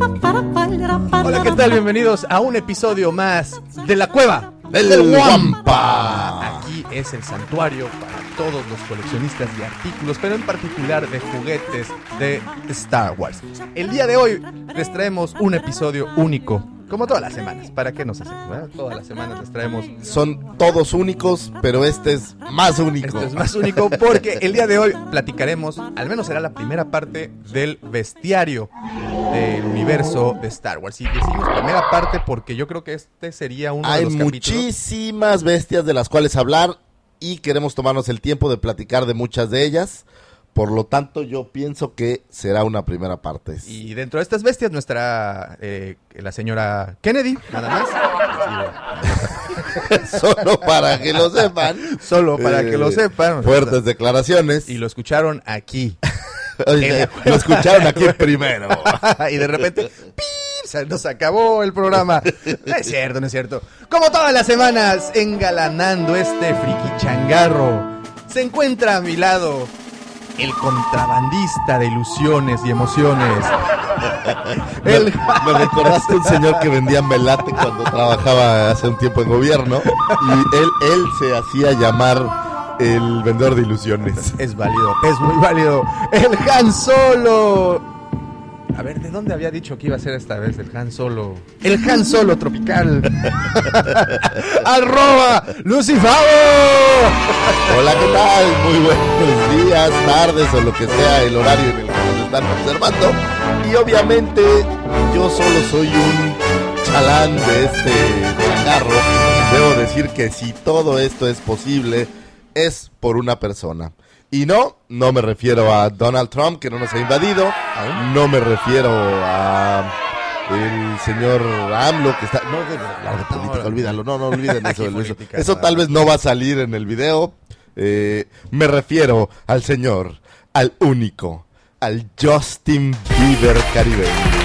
Hola, ¿qué tal? Bienvenidos a un episodio más de La Cueva del Guampa. Aquí es el santuario para todos los coleccionistas de artículos, pero en particular de juguetes de Star Wars. El día de hoy les traemos un episodio único como todas las semanas. ¿Para qué nos hacemos? verdad? Todas las semanas les traemos. Son todos únicos, pero este es más único. Este es más único porque el día de hoy platicaremos, al menos será la primera parte del bestiario del universo de Star Wars. Y decimos primera parte porque yo creo que este sería uno de los capítulos. muchísimas bestias de las cuales hablar y queremos tomarnos el tiempo de platicar de muchas de ellas. Por lo tanto, yo pienso que será una primera parte. Y dentro de estas bestias, nuestra eh, la señora Kennedy, nada más. Solo para que lo sepan. Solo para que lo Eh, sepan. Fuertes declaraciones. Y lo escucharon aquí. Oye, lo escucharon aquí primero. y de repente, se nos acabó el programa. No es cierto, no es cierto. Como todas las semanas, engalanando este friki changarro, se encuentra a mi lado el contrabandista de ilusiones y emociones. Me, me recordaste un señor que vendía melate cuando trabajaba hace un tiempo en gobierno y él, él se hacía llamar el vendedor de ilusiones. Es válido, es muy válido. El Han Solo. A ver, ¿de dónde había dicho que iba a ser esta vez el Han Solo? El Han Solo tropical. Arroba Lucifavo. Hola, ¿qué tal? Muy buenos días, tardes o lo que sea el horario en el que nos están observando. Y obviamente yo solo soy un chalán de este changarro. Debo decir que si todo esto es posible, es por una persona. Y no, no me refiero a Donald Trump, que no nos ha invadido. No me refiero a el señor AMLO, que está... No de política, olvídalo. No, no olviden eso. Eso. Eso tal vez no va a salir en el video. Eh, me refiero al señor, al único, al Justin Bieber caribeño.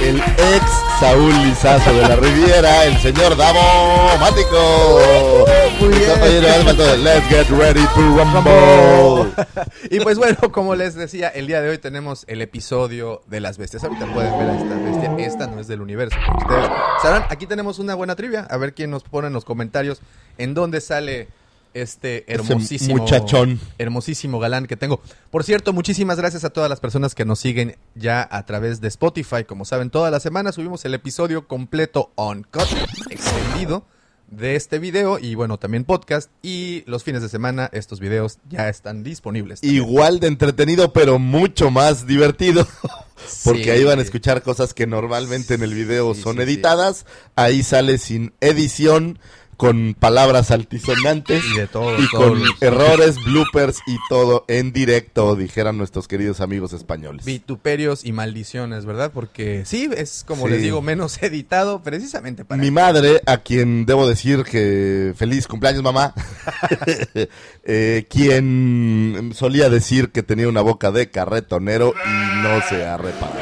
El ex Saúl Lizazo de la Riviera, el señor Davo Mático. Muy bien. Let's get ready to rumble. y pues bueno, como les decía, el día de hoy tenemos el episodio de las bestias. Ahorita pueden ver a esta bestia. Esta no es del universo, como ustedes sabrán. Aquí tenemos una buena trivia. A ver quién nos pone en los comentarios en dónde sale este hermosísimo muchachón. hermosísimo galán que tengo. Por cierto, muchísimas gracias a todas las personas que nos siguen ya a través de Spotify. Como saben, toda la semana subimos el episodio completo on cut, extendido de este video y bueno, también podcast y los fines de semana estos videos ya están disponibles. también. Igual de entretenido, pero mucho más divertido. Porque Sí. ahí van a escuchar cosas que normalmente en el video son sí. editadas. Ahí sale sin edición, con palabras altisonantes. Y de todo, y con los- errores, bloopers y todo en directo, dijeran nuestros queridos amigos españoles. Vituperios y maldiciones, ¿verdad? Porque sí, es como Sí. les digo, menos editado precisamente para... Mi madre, a quien debo decir que feliz cumpleaños mamá, eh, quien solía decir que tenía una boca de carretonero y no se ha reparado.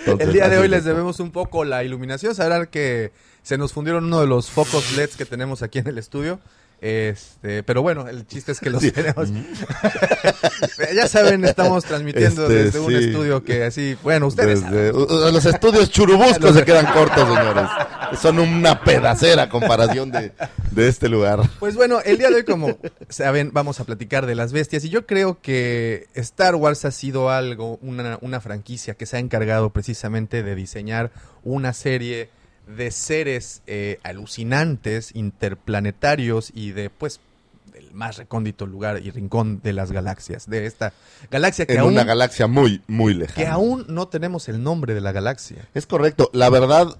Entonces, El día de hoy es les debemos un poco la iluminación. Sabrán que se nos fundieron uno de los focos LEDs que tenemos aquí en el estudio. Este, pero bueno, el chiste es que los Sí. tenemos. ya saben, estamos transmitiendo Este, desde un estudio que así, bueno, ustedes Desde- saben. los estudios churubuscos se quedan cortos, señores. Son una pedacera comparación de, de este lugar. Pues bueno, el día de hoy, como saben, vamos a platicar de las bestias. Y yo creo que Star Wars ha sido algo, una, una franquicia que se ha encargado precisamente de diseñar una serie de seres eh, alucinantes, interplanetarios y de, pues, del más recóndito lugar y rincón de las galaxias, de esta galaxia que En aún, una galaxia muy, muy lejana. que aún no tenemos el nombre de la galaxia. Es correcto. La verdad,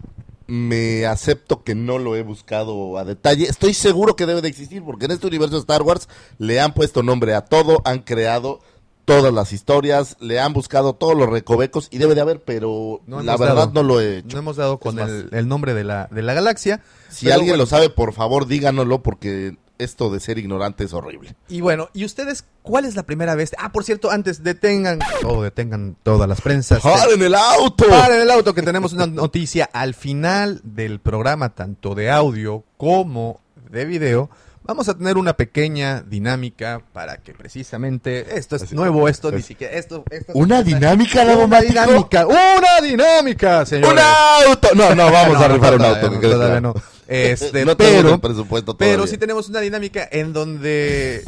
me acepto que no lo he buscado a detalle. Estoy seguro que debe de existir, porque en este universo de Star Wars le han puesto nombre a todo, han creado todas las historias, le han buscado todos los recovecos y debe de haber, pero No la verdad dado. no lo he hecho. No hemos dado con el, el nombre de la, de la galaxia. Si alguien bueno. lo sabe, por favor, díganoslo, porque esto de ser ignorante es horrible. Y bueno, ¿y ustedes cuál es la primera vez? Ah, por cierto, antes detengan, detengan todas las prensas. ¡Paren el auto! Paren el auto que tenemos una noticia al final del programa, tanto de audio como de video, vamos a tener una pequeña dinámica para que precisamente esto es Así- nuevo, esto ni es- siquiera esto, esto es ¿Una dinámica, una Mático? dinámica, una dinámica, señores. ¡Un auto! No, no, vamos No, a rifar un auto. no, que todavía no. Este, no pero presupuesto Pero todavía. sí tenemos una dinámica en donde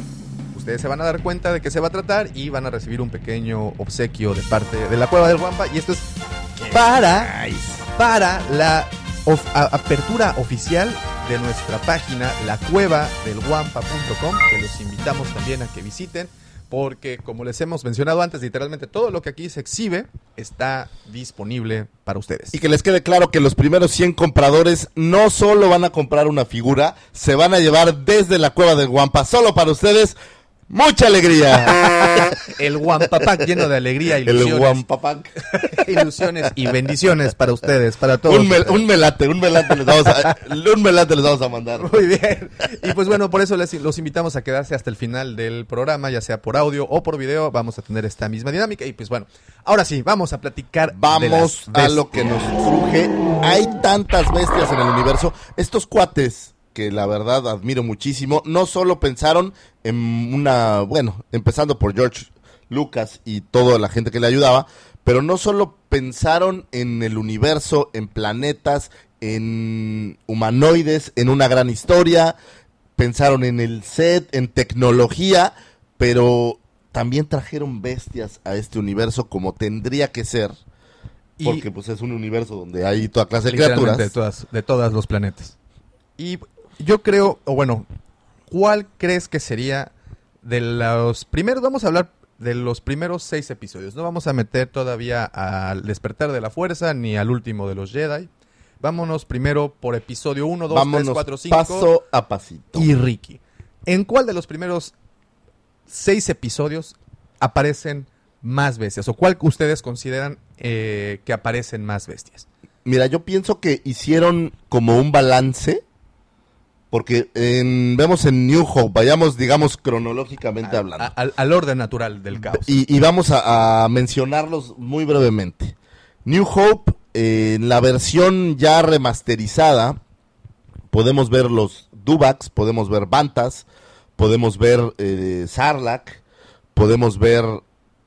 ustedes se van a dar cuenta de qué se va a tratar y van a recibir un pequeño obsequio de parte de la Cueva del Guampa. Y esto es para, para la apertura oficial de nuestra página, lacuevadelguampa.com, que los invitamos también a que visiten. Porque, como les hemos mencionado antes, literalmente todo lo que aquí se exhibe está disponible para ustedes. Y que les quede claro que los primeros 100 compradores no solo van a comprar una figura, se van a llevar desde la cueva del Guampa solo para ustedes mucha alegría. El Guampapac lleno de alegría, El ilusiones, Guampapac. ilusiones y bendiciones para ustedes, para todos. Un, mel- ustedes. un melate, un melate les vamos a, un melate les vamos a mandar. Muy bien. Y pues bueno, por eso les, los invitamos a quedarse hasta el final del programa, ya sea por audio o por video. Vamos a tener esta misma dinámica. Y pues bueno, ahora sí, vamos a platicar. Vamos a lo que nos truje. Hay tantas bestias en el universo. Estos cuates, que la verdad admiro muchísimo, no solo pensaron en una, bueno, empezando por George Lucas y toda la gente que le ayudaba, pero no solo pensaron en el universo, en planetas, en humanoides, en una gran historia, pensaron en el set, en tecnología, pero también trajeron bestias a este universo como tendría que ser. Y Porque pues es un universo donde hay toda clase de criaturas. de todas, de todos los planetas. Y yo creo, o bueno, ¿cuál crees que sería de los primeros? Vamos a hablar de los primeros seis episodios. No vamos a meter todavía al despertar de la fuerza ni al último de los Jedi. Vámonos primero por episodio 1, 2, 3, Vámonos 4, 5 paso a pasito. y Ricky. ¿En cuál de los primeros seis episodios aparecen más bestias? ¿O cuál ustedes consideran eh, que aparecen más bestias? Mira, yo pienso que hicieron como un balance. Porque en- vemos en New Hope, vayamos, digamos, cronológicamente hablando. A- al, al orden natural del caos. Y, y vamos a, a mencionarlos muy brevemente. New Hope, eh, en la versión ya remasterizada, podemos ver los Dubaks, podemos ver Bantas, podemos ver eh, Sarlacc, podemos ver,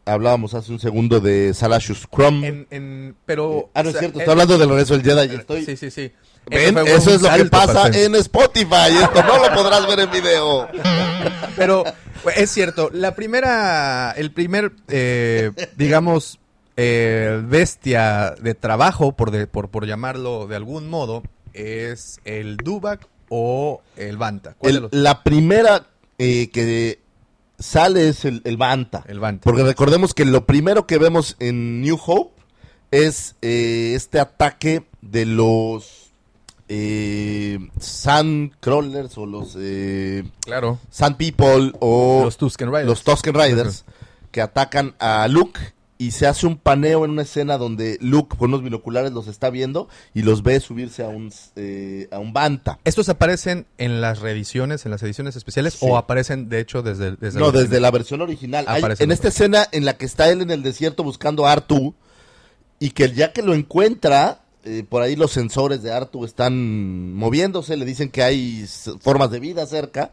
hablábamos hace un segundo de Salashus Crumb. En- en- pero, ah, no o es cierto, en- estoy hablando del regreso del Jedi. Estoy... Sí, sí, sí. Ven, eso es lo que pasa en Spotify. Esto no lo podrás ver en video. Pero es cierto, la primera, el primer, eh, digamos, eh, bestia de trabajo, por, de- por, por llamarlo de algún modo, es el Dubak o el Banta. ¿Cuál de El- los- la primera eh, que sale es el, el Banta. El Banta. Porque recordemos que lo primero que vemos en New Hope es eh, este ataque de los eh, Sandcrawlers o los eh, Claro. Sand People o Los Tusken Riders. los Tusken Riders que atacan a Luke y se hace un paneo en una escena donde Luke con unos binoculares los está viendo y los ve subirse a un, eh, a un Banta. ¿Estos aparecen en las reediciones, en las ediciones especiales, Sí. o aparecen de hecho desde, desde No, el desde original? la versión original. Hay- en esta escena en la que está él en el desierto buscando a Artu y que ya que lo encuentra, eh, por ahí los sensores de Artu están moviéndose, le dicen que hay formas de vida cerca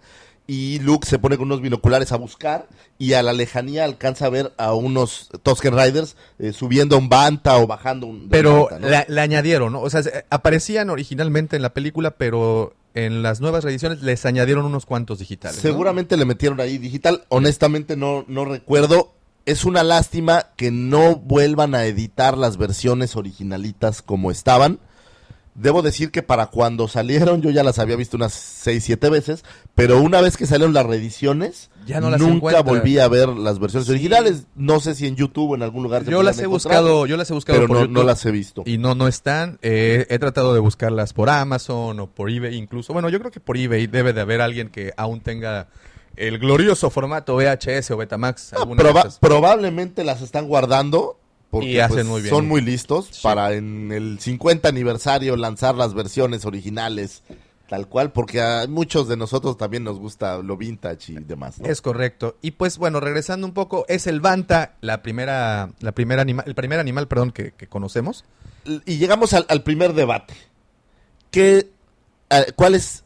y Luke se pone con unos binoculares a buscar y a la lejanía alcanza a ver a unos Tusken Riders eh, subiendo un Banta o bajando un Pero Banta, ¿no? la- le añadieron, ¿no? O sea, se- aparecían originalmente en la película, pero en las nuevas reediciones les añadieron unos cuantos digitales. ¿no? Seguramente le metieron ahí digital. Honestamente no, no recuerdo. Es una lástima que no vuelvan a editar las versiones originalitas como estaban. Debo decir que para cuando salieron yo ya las había visto unas 6, 7 veces, pero una vez que salieron las reediciones, Ya no las nunca volví a ver las versiones Sí. originales. No sé si en YouTube o en algún lugar. Yo las he buscado, yo las he buscado pero por no, YouTube no las he visto. y no no están. Eh, he tratado de buscarlas por Amazon o por eBay incluso. Bueno, yo creo que por eBay debe de haber alguien que aún tenga el glorioso formato VHS o Betamax. Ah, proba- probablemente las están guardando porque Y hacen pues, muy bien. son muy listos Sí. para en el 50 aniversario lanzar las versiones originales tal cual porque a muchos de nosotros también nos gusta lo vintage y demás. ¿no? Es correcto. Y pues bueno, regresando un poco, es el Banta, la primera, la primera anima- el primer animal, perdón, que, que conocemos. Y llegamos al, al primer debate. ¿Qué, eh, ¿Cuál es,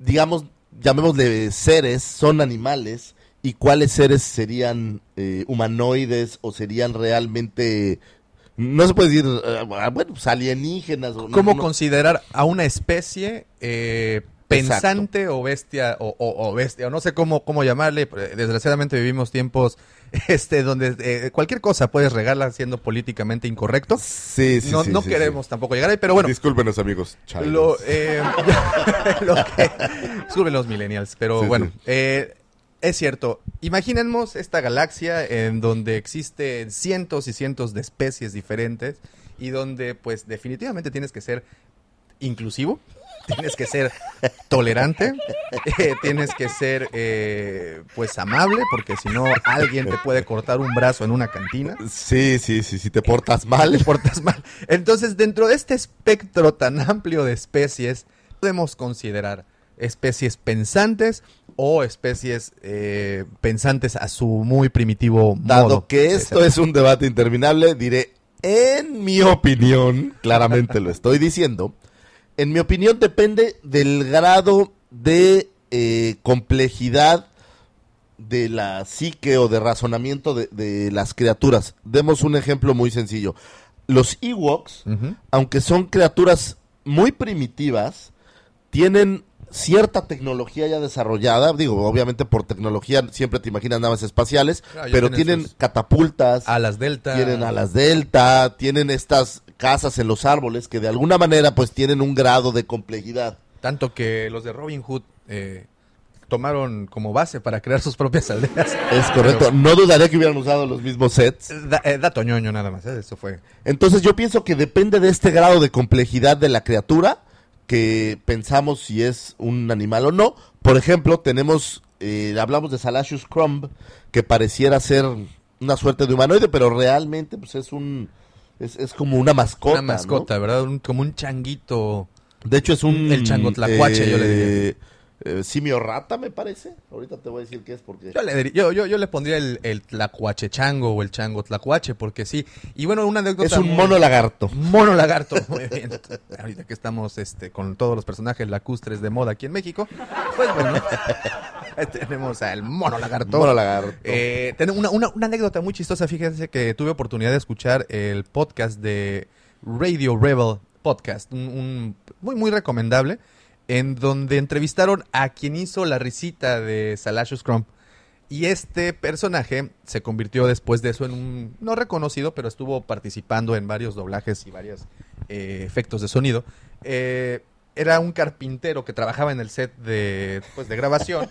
digamos, llamémosle seres, son animales y cuáles seres serían eh, humanoides o serían realmente no se puede decir, eh, bueno, pues alienígenas. O, ¿Cómo no- considerar a una especie eh, pensante o bestia o, o- o bestia o no sé cómo cómo llamarle? eh, Desgraciadamente vivimos tiempos este donde eh, cualquier cosa puedes regarla siendo políticamente incorrecto. Sí, sí, no sí, no sí, queremos tampoco llegar ahí, pero bueno. Discúlpenos, amigos. Lo, eh, lo que, disculpen los millennials, pero bueno, eh, es cierto. Imaginemos esta galaxia en donde existen cientos y cientos de especies diferentes y donde, pues, definitivamente tienes que ser inclusivo, tienes que ser tolerante, eh, tienes que ser, eh, pues, amable, porque si no, alguien te puede cortar un brazo en una cantina Sí, sí, sí, si te portas mal. te portas mal. Entonces, dentro de este espectro tan amplio de especies, podemos considerar especies pensantes o especies eh, pensantes a su muy primitivo Dado modo. que esto es un debate interminable, diré, en mi opinión, claramente lo estoy diciendo, en mi opinión depende del grado de eh, complejidad de la psique o de razonamiento de, de las criaturas. Demos un ejemplo muy sencillo. Los Ewoks, aunque son criaturas muy primitivas, tienen cierta tecnología ya desarrollada. Digo, obviamente por tecnología siempre te imaginas naves espaciales, Ah, pero tienen catapultas, Alas delta. tienen alas delta, tienen estas casas en los árboles que de alguna manera pues tienen un grado de complejidad. Tanto que los de Robin Hood eh, tomaron como base para crear sus propias aldeas. Es correcto. No dudaré que hubieran usado los mismos sets. Da, eh, dato ñoño nada más, eh, eso fue. Entonces yo pienso que depende de este grado de complejidad de la criatura que pensamos si es un animal o no. Por ejemplo, tenemos, eh, hablamos de Salacious Crumb, que pareciera ser una suerte de humanoide, pero realmente pues es un, es, es como una mascota. Una mascota, ¿verdad? Un- como un changuito. ¿no? De hecho es un... El changotlacuache, yo le diría. eh, simio rata, me parece. Ahorita te voy a decir qué es porque... Yo le, yo, yo, yo le pondría el, el tlacuache chango o el chango tlacuache, porque sí. Y bueno, una anécdota. Es un muy- mono lagarto. Mono lagarto. Muy bien. Ahorita que estamos este, con todos los personajes lacustres de moda aquí en México, pues bueno, tenemos al mono lagarto. Mono lagarto. Eh, tengo una, una- una anécdota muy chistosa. Fíjense que tuve oportunidad de escuchar el podcast de Radio Rebel Podcast, un, un- muy, muy recomendable, en donde entrevistaron a quien hizo la risita de Salacious Crump. Y este personaje se convirtió después de eso en un, no reconocido, pero estuvo participando en varios doblajes y varios eh, efectos de sonido. Eh, era un carpintero que trabajaba en el set de, pues, de grabación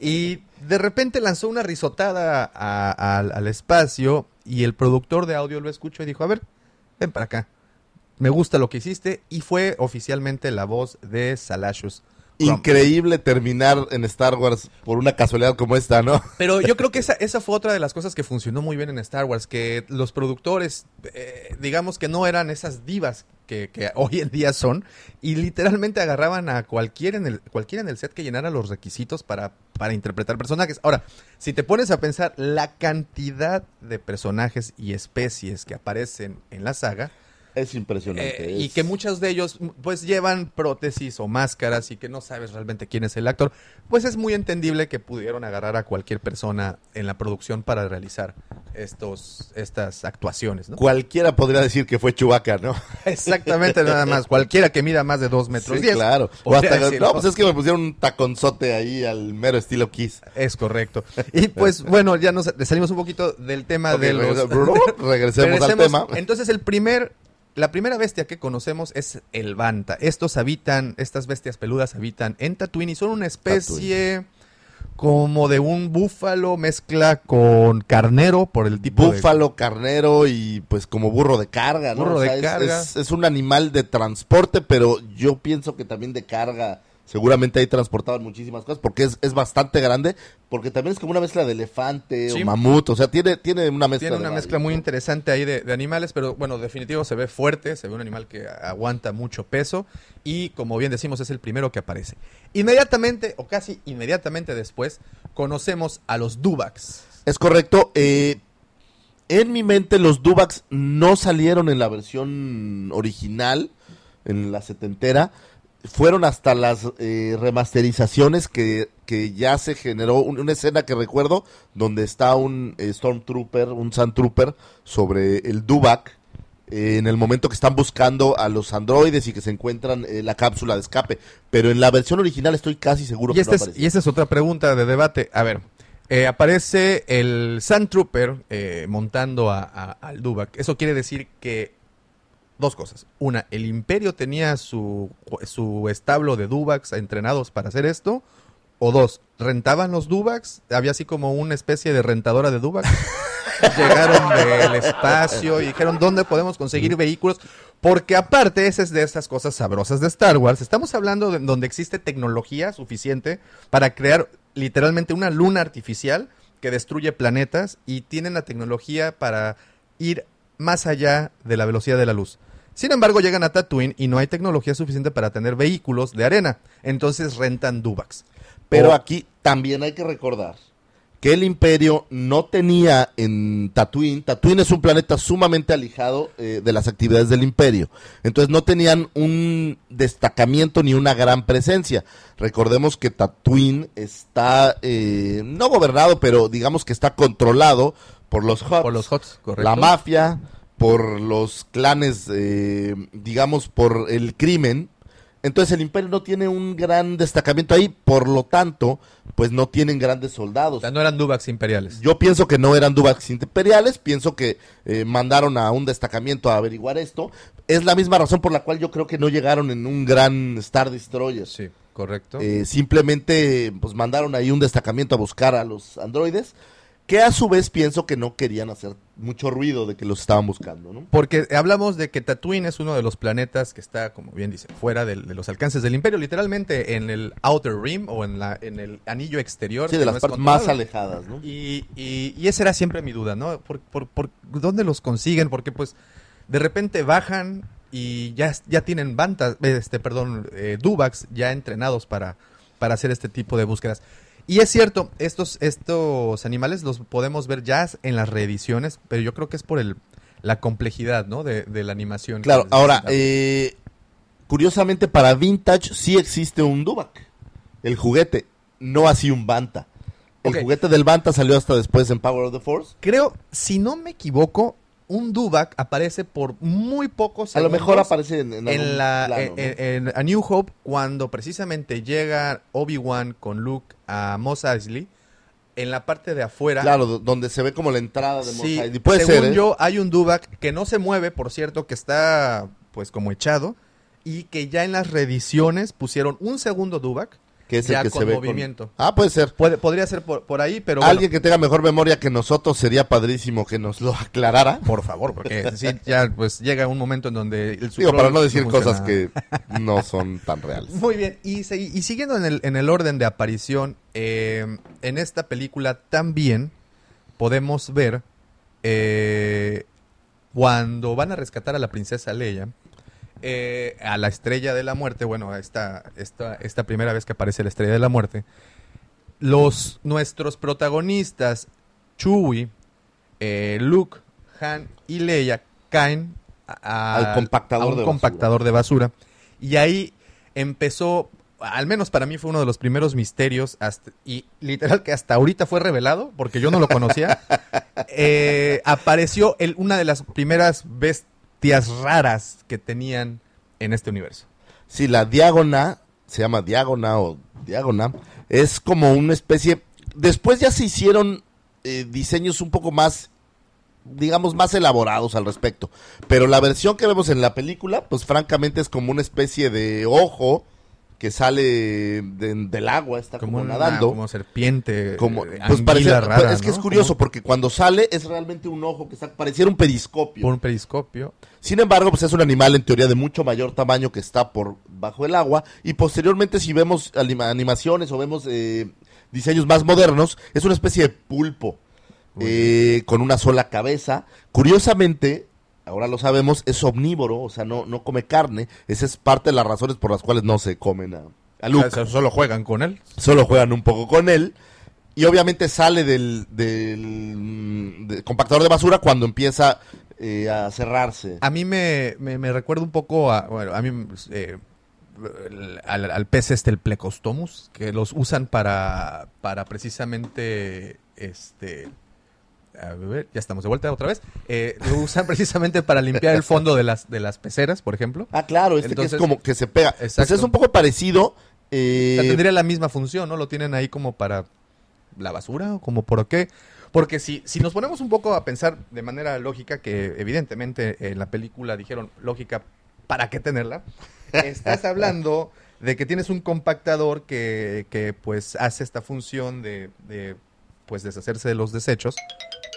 y de repente lanzó una risotada a- al- espacio y el productor de audio lo escuchó y dijo, a ver, ven para acá. Me gusta lo que hiciste y fue oficialmente la voz de Salacious. Increíble terminar en Star Wars por una casualidad como esta, ¿no? Pero yo creo que esa, esa fue otra de las cosas que funcionó muy bien en Star Wars, que los productores, eh, digamos que no eran esas divas que, que hoy en día son, y literalmente agarraban a cualquiera en el, cualquiera en el set que llenara los requisitos para, para interpretar personajes. Ahora, si te pones a pensar la cantidad de personajes y especies que aparecen en la saga, Es impresionante. eh, y que muchos de ellos pues llevan prótesis o máscaras y que no sabes realmente quién es el actor, pues es muy entendible que pudieron agarrar a cualquier persona en la producción para realizar estos estas actuaciones, ¿no? Cualquiera podría decir que fue Chewbacca, ¿no? Exactamente, nada más. Cualquiera que mida más de dos metros Sí, diez. claro. O hasta- no, pues es que me pusieron un taconzote ahí al mero estilo Kiss. Es correcto. Y pues bueno, ya nos salimos un poquito del tema Ok, de los... regresa- regresemos al tema. Entonces el primer, la primera bestia que conocemos es el Banta. Estos habitan, estas bestias peludas habitan en Tatooine y son una especie como de un búfalo mezcla con carnero por el tipo de... Búfalo, carnero y pues como burro de carga, ¿no? Burro de es- carga. Es, es un animal de transporte, pero yo pienso que también de carga. Seguramente ahí transportaban muchísimas cosas porque es, es bastante grande, porque también es como una mezcla de elefante Sí. o mamut, o sea, tiene, tiene una mezcla. Tiene de una varios, mezcla muy interesante ahí de, de animales, pero bueno, definitivo se ve fuerte, se ve un animal que aguanta mucho peso y como bien decimos es el primero que aparece. Inmediatamente o casi inmediatamente después conocemos a los Dubaks. Es correcto. eh, en mi mente los Dubaks no salieron en la versión original, en la setentera. Fueron hasta las eh, remasterizaciones que, que ya se generó un- una escena que recuerdo donde está un eh, Stormtrooper, un Sandtrooper sobre el Dubak eh, en el momento que están buscando a los androides y que se encuentran eh, la cápsula de escape. Pero en la versión original estoy casi seguro Y, que no es, aparece. y esta es otra pregunta de debate. A ver, aparece el Sand Trooper eh, montando a- a- al Dubak. Eso quiere decir que dos cosas. Una, el Imperio tenía su, su establo de Dubaks entrenados para hacer esto. O dos, rentaban los Dubaks. Había así como una especie de rentadora de Dubaks. Llegaron del espacio y dijeron, ¿dónde podemos conseguir vehículos? Porque aparte, esa es de esas cosas sabrosas de Star Wars. Estamos hablando de donde existe tecnología suficiente para crear literalmente una luna artificial que destruye planetas y tienen la tecnología para ir más allá de la velocidad de la luz. Sin embargo, llegan a Tatooine y no hay tecnología suficiente para tener vehículos de arena. Entonces rentan Dubaks. Pero O- aquí también hay que recordar que el imperio no tenía en Tatooine, Tatooine es un planeta sumamente alejado eh, de las actividades del imperio, entonces no tenían un destacamiento ni una gran presencia. Recordemos que Tatooine está eh, no gobernado, pero digamos que está controlado por los Hutt, por los HOTS, correcto. la mafia, por los clanes, eh, digamos, por el crimen. Entonces el imperio no tiene un gran destacamiento ahí, por lo tanto, pues no tienen grandes O soldados. sea, no eran Dubaks imperiales. Yo pienso que no eran Dubaks imperiales, pienso que eh, mandaron a un destacamiento a averiguar esto. Es la misma razón por la cual yo creo que no llegaron en un gran Star Destroyer. Sí, correcto. Eh, simplemente pues mandaron ahí un destacamiento a buscar a los androides, que a su vez pienso que no querían hacer mucho ruido de que los estaban buscando, ¿no? Porque hablamos de que Tatooine es uno de los planetas que está, como bien dice, fuera de, los alcances del Imperio, literalmente en el Outer Rim o en, la, en el anillo exterior. Sí, de las es partes más alejadas, ¿no? Y, y, y esa era siempre mi duda, ¿no? ¿Por, por, por dónde los consiguen? Porque pues de repente bajan y ya, ya tienen bandas, este, perdón, eh, Dubaks ya entrenados para, para hacer este tipo de búsquedas. Y es cierto, estos, estos animales los podemos ver ya en las reediciones, pero yo creo que es por el, la complejidad, ¿no? De, de la animación. Claro, ahora, eh, curiosamente para Vintage sí existe un Dubak, el juguete, no así un Banta. El juguete del Banta salió hasta después en Power of the Force. Creo, si no me equivoco, un Dubak aparece por muy pocos A lo mejor aparece en, en la plano, en, ¿no? en- A New Hope cuando precisamente llega Obi-Wan con Luke a Mos Eisley en la parte de afuera Claro, do- donde se ve como la entrada de Mos sí, Eisley. Puede según ser, ¿eh? yo hay un Dubak que no se mueve por cierto que está pues como echado y que ya en las reediciones pusieron un segundo Dubak que es ya el que con se ve movimiento. Ah, puede ser. Puede- podría ser por, por ahí pero bueno, Alguien que tenga mejor memoria que nosotros sería padrísimo que nos lo aclarara. por favor porque sí, ya pues llega un momento en donde el Digo, para no decir cosas que no son tan reales. Muy bien, y siguiendo en el, en el orden de aparición, eh, en esta película también podemos ver eh, cuando van a rescatar a la princesa Leia, eh, a la estrella de la muerte, bueno, esta, esta, esta primera vez que aparece la estrella de la muerte, los, nuestros protagonistas, Chewie, eh, Luke, Han y Leia, caen a- Al compactador a un de basura. compactador de basura. Y ahí empezó, al menos para mí fue uno de los primeros misterios, hasta- y literal que hasta ahorita fue revelado, porque yo no lo conocía. Eh, apareció el, una de las primeras bestias raras que tenían en este universo. Sí, la diágona, se llama diágona o diágona, es como una especie... Después ya se hicieron eh, diseños un poco más, digamos, más elaborados al respecto. Pero la versión que vemos en la película, pues francamente es como una especie de ojo que sale de- del agua, está como, una- nadando. como serpiente. Como, eh, pues parece, anguila rara, es que ¿no? es curioso Como porque cuando sale es realmente un ojo que está, pareciera un periscopio. por un periscopio. Sin embargo, pues es un animal en teoría de mucho mayor tamaño que está por bajo el agua y posteriormente si vemos anima- animaciones o vemos eh, diseños más modernos, es una especie de pulpo eh, con una sola cabeza. Curiosamente, ahora lo sabemos, es omnívoro, o sea, no, no come carne. Esa es parte de las razones por las cuales no se comen a, a Luke O sea, solo juegan con él. solo juegan un poco con él. Y obviamente sale del, del, del compactador de basura cuando empieza eh, a cerrarse. A mí me, me, me recuerda un poco a. Bueno, a mí. eh, al, al pez este, el Plecostomus, que los usan para, para precisamente, este, a ver, ya estamos de vuelta otra vez, Eh, lo usan precisamente para limpiar el fondo de las, de las peceras, por ejemplo. Ah, claro, este que es como que se pega. Pues Exacto. es un poco parecido. eh, O sea, tendría la misma función, ¿no? Lo tienen ahí como para la basura o como por qué. Porque si, si nos ponemos un poco a pensar de manera lógica, que evidentemente en la película dijeron lógica, ¿para qué tenerla? Estás hablando de que tienes un compactador que, que, pues hace esta función de, de, pues deshacerse de los desechos.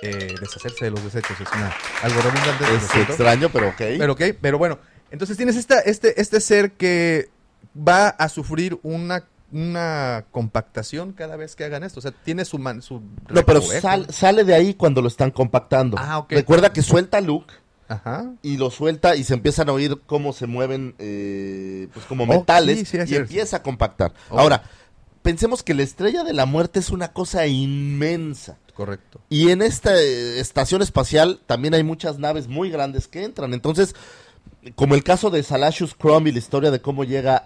Eh, deshacerse de los desechos es una, algo redundante. es extraño, pero ok. Pero ok, pero bueno, entonces tienes esta, este, este ser que va a sufrir una, una compactación cada vez que hagan esto. O sea, tiene su man, su no, pero sal- sale de ahí cuando lo están compactando. Ah. Recuerda que suelta a Luke Ajá. y lo suelta y se empiezan a oír cómo se mueven, eh, pues como Oh, metales sí, sí, es y cierto. empieza a compactar. Oh. Ahora, pensemos que la estrella de la muerte es una cosa inmensa. Correcto. Y en esta eh, estación espacial también hay muchas naves muy grandes que entran. Entonces, como el caso de Salacious Crumb y la historia de cómo llega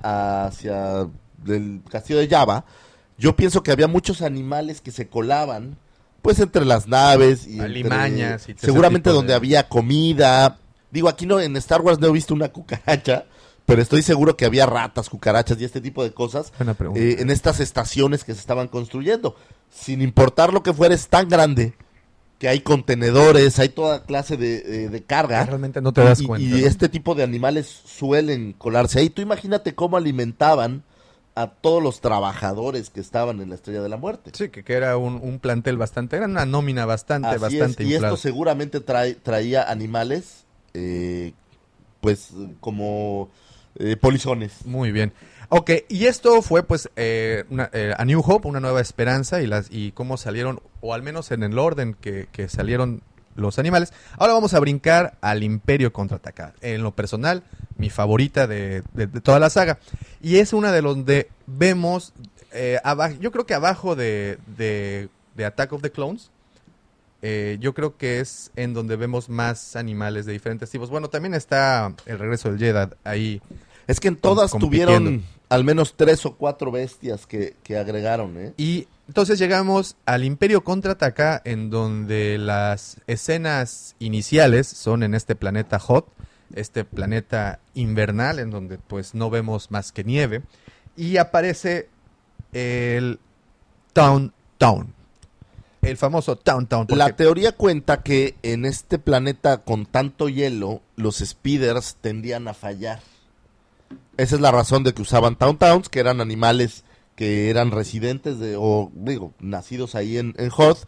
hacia el castillo de Java, yo pienso que había muchos animales que se colaban pues entre las naves y entre- Alimañas y seguramente donde de- había comida. Digo, aquí no en Star Wars no he visto una cucaracha, pero estoy seguro que había ratas, cucarachas y este tipo de cosas eh, en estas estaciones que se estaban construyendo. Sin importar lo que fuera, es tan grande que hay contenedores, hay toda clase de, de carga. Realmente no te das y, cuenta. y ¿no? este tipo de animales suelen colarse ahí. Tú imagínate cómo alimentaban a todos los trabajadores que estaban en la Estrella de la Muerte. Sí, que, que era un, un plantel bastante, era una nómina bastante, Así bastante es, y inflada. esto seguramente trae- traía animales, eh, pues como eh, polizones. Muy bien. Ok, y esto fue pues eh, una, eh, A New Hope, una nueva esperanza y las y cómo salieron, o al menos en el orden que, que salieron los animales. Ahora vamos a brincar al Imperio Contraataca. En lo personal, mi favorita de, de- de toda la saga. Y es una de donde vemos, eh, aba- yo creo que abajo de, de, de Attack of the Clones, eh, yo creo que es en donde vemos más animales de diferentes tipos. Bueno, también está el regreso del Jedi ahí. Es que en todas tuvieron al menos tres o cuatro bestias que, que agregaron, ¿eh? Y entonces llegamos al Imperio Contraataca, en donde las escenas iniciales son en este planeta Hot, este planeta invernal, en donde pues no vemos más que nieve, y aparece el Town Town, el famoso Town Town. porque- La teoría cuenta que en este planeta con tanto hielo, los speeders tendían a fallar. Esa es la razón de que usaban Town Towns, que eran animales que eran residentes de, o digo, nacidos ahí en, en Hoth,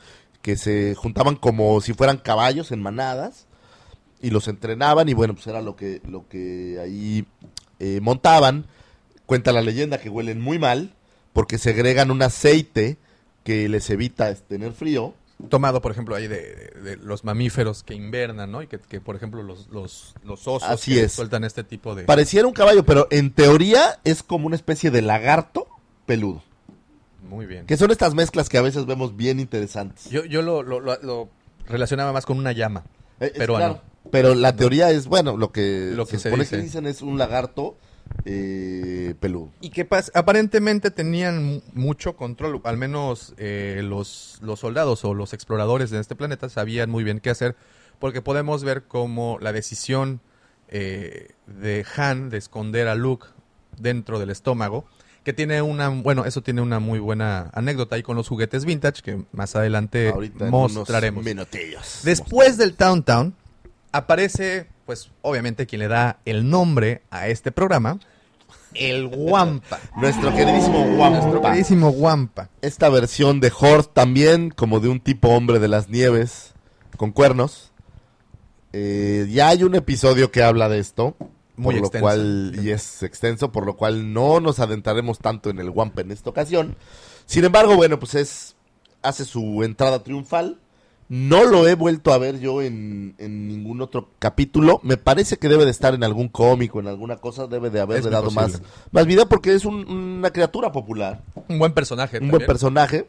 que se juntaban como si fueran caballos en manadas y los entrenaban y bueno, pues era lo que, lo que ahí eh, montaban. Cuenta la leyenda que huelen muy mal porque segregan un aceite que les evita tener frío. Tomado, por ejemplo, ahí de, de- de los mamíferos que invernan, ¿no? Y que, que, por ejemplo, los, los, los osos Así que es. sueltan este tipo de... Pareciera un caballo, pero en teoría es como una especie de lagarto peludo. Muy bien. Que son estas mezclas que a veces vemos bien interesantes. Yo, yo lo, lo- lo- lo relacionaba más con una llama. Eh, es peruano. claro, pero la teoría es, bueno, lo que, Lo que se supone dice. que dicen es un lagarto eh, peludo. Y que pas- aparentemente tenían mu- mucho control, al menos eh, los, los soldados o los exploradores de este planeta sabían muy bien qué hacer, porque podemos ver cómo la decisión eh, de Han de esconder a Luke dentro del estómago, que tiene una, bueno, eso tiene una muy buena anécdota ahí con los juguetes vintage, que más adelante Ahorita mostraremos. Después del Town Town, aparece, pues, obviamente quien le da el nombre a este programa, el Wampa. Nuestro queridísimo Nuestro Wampa. queridísimo Wampa. Esta versión de Hort también, como de un tipo hombre de las nieves, con cuernos. Eh, ya hay un episodio que habla de esto. Muy por lo cual, y es extenso, por lo cual no nos adentraremos tanto en el Wampa en esta ocasión. Sin embargo, bueno, pues es, hace su entrada triunfal. No lo he vuelto a ver yo en, en ningún otro capítulo. Me parece que debe de estar en algún cómic o en alguna cosa. Debe de haberle dado más, posible. más vida porque es un- una criatura popular. Un buen personaje. Un buen personaje.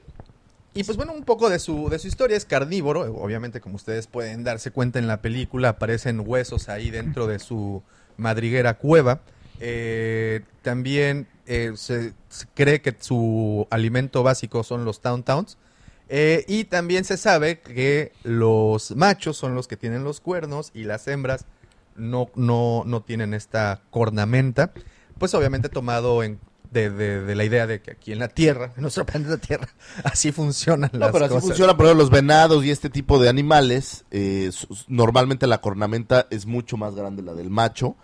Y pues bueno, un poco de su, de su historia es carnívoro. Obviamente, como ustedes pueden darse cuenta en la película, aparecen huesos ahí dentro de su madriguera cueva. Eh, también eh, se, se cree que su alimento básico son los Town Towns. Eh, y también se sabe que los machos son los que tienen los cuernos y las hembras no, no, no tienen esta cornamenta. Pues obviamente tomado en, de, de- de la idea de que aquí en la Tierra, en nuestro planeta Tierra, así funcionan No, las pero así cosas. funciona, por ejemplo, los venados y este tipo de animales. eh, normalmente la cornamenta es mucho más grande la del macho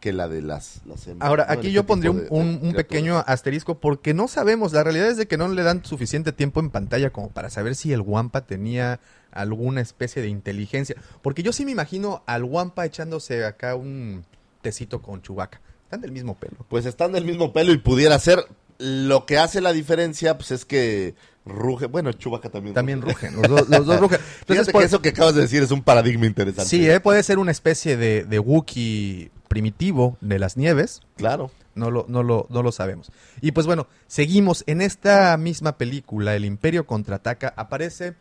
que la de las, las hembras. Ahora, aquí este yo pondría un, de- un- pequeño asterisco porque no sabemos, la realidad es de que no le dan suficiente tiempo en pantalla como para saber si el Wampa tenía alguna especie de inteligencia. Porque yo sí me imagino al Wampa echándose acá un tecito con Chubaca. Están del mismo pelo. Pues están del mismo pelo y pudiera ser. Lo que hace la diferencia, pues es que ruge. Bueno, Chubaca también. También rugen, los dos, los dos rugen. Entonces, por- eso que acabas de decir es un paradigma interesante. sí, eh, puede ser una especie de, de Wookiee primitivo de las nieves. Claro. No lo, no, lo, no lo sabemos. Y pues bueno, seguimos. En esta misma película, El Imperio contraataca, aparece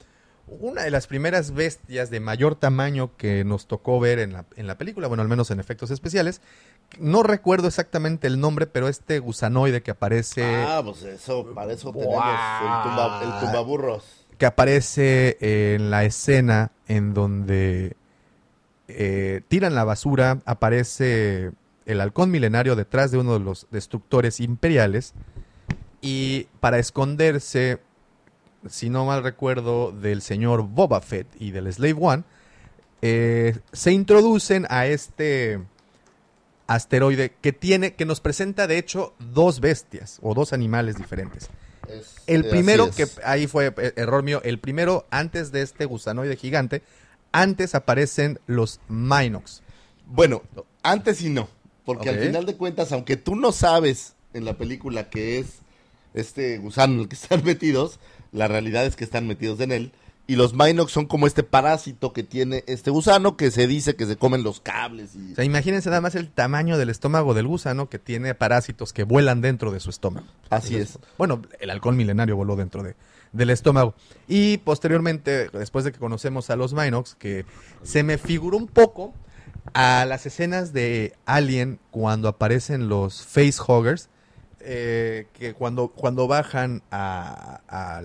una de las primeras bestias de mayor tamaño que nos tocó ver en la, en la película, bueno, al menos en efectos especiales. No recuerdo exactamente el nombre, pero este gusanoide que aparece, Ah, pues eso, para eso tenemos el, tumba, el tumbaburros. que aparece en la escena en donde eh, tiran la basura, aparece el halcón milenario detrás de uno de los destructores imperiales y para esconderse, si no mal recuerdo, del señor Boba Fett y del Slave One, eh, se introducen a este asteroide que tiene, que nos presenta de hecho dos bestias o dos animales diferentes. Es- El eh, primero, que ahí fue error mío, el primero antes de este gusanoide gigante, antes aparecen los Minox. Bueno, antes y no. Porque al final de cuentas, aunque tú no sabes en la película que es este gusano en el que están metidos, la realidad es que están metidos en él. Y los Minox son como este parásito que tiene este gusano que se dice que se comen los cables y... O sea, imagínense nada más el tamaño del estómago del gusano que tiene parásitos que vuelan dentro de su estómago. Así Entonces, es. Bueno, el halcón milenario voló dentro de, del estómago. Y posteriormente, después de que conocemos a los Minox, que se me figuró un poco a las escenas de Alien cuando aparecen los facehuggers, eh, que cuando, cuando bajan a-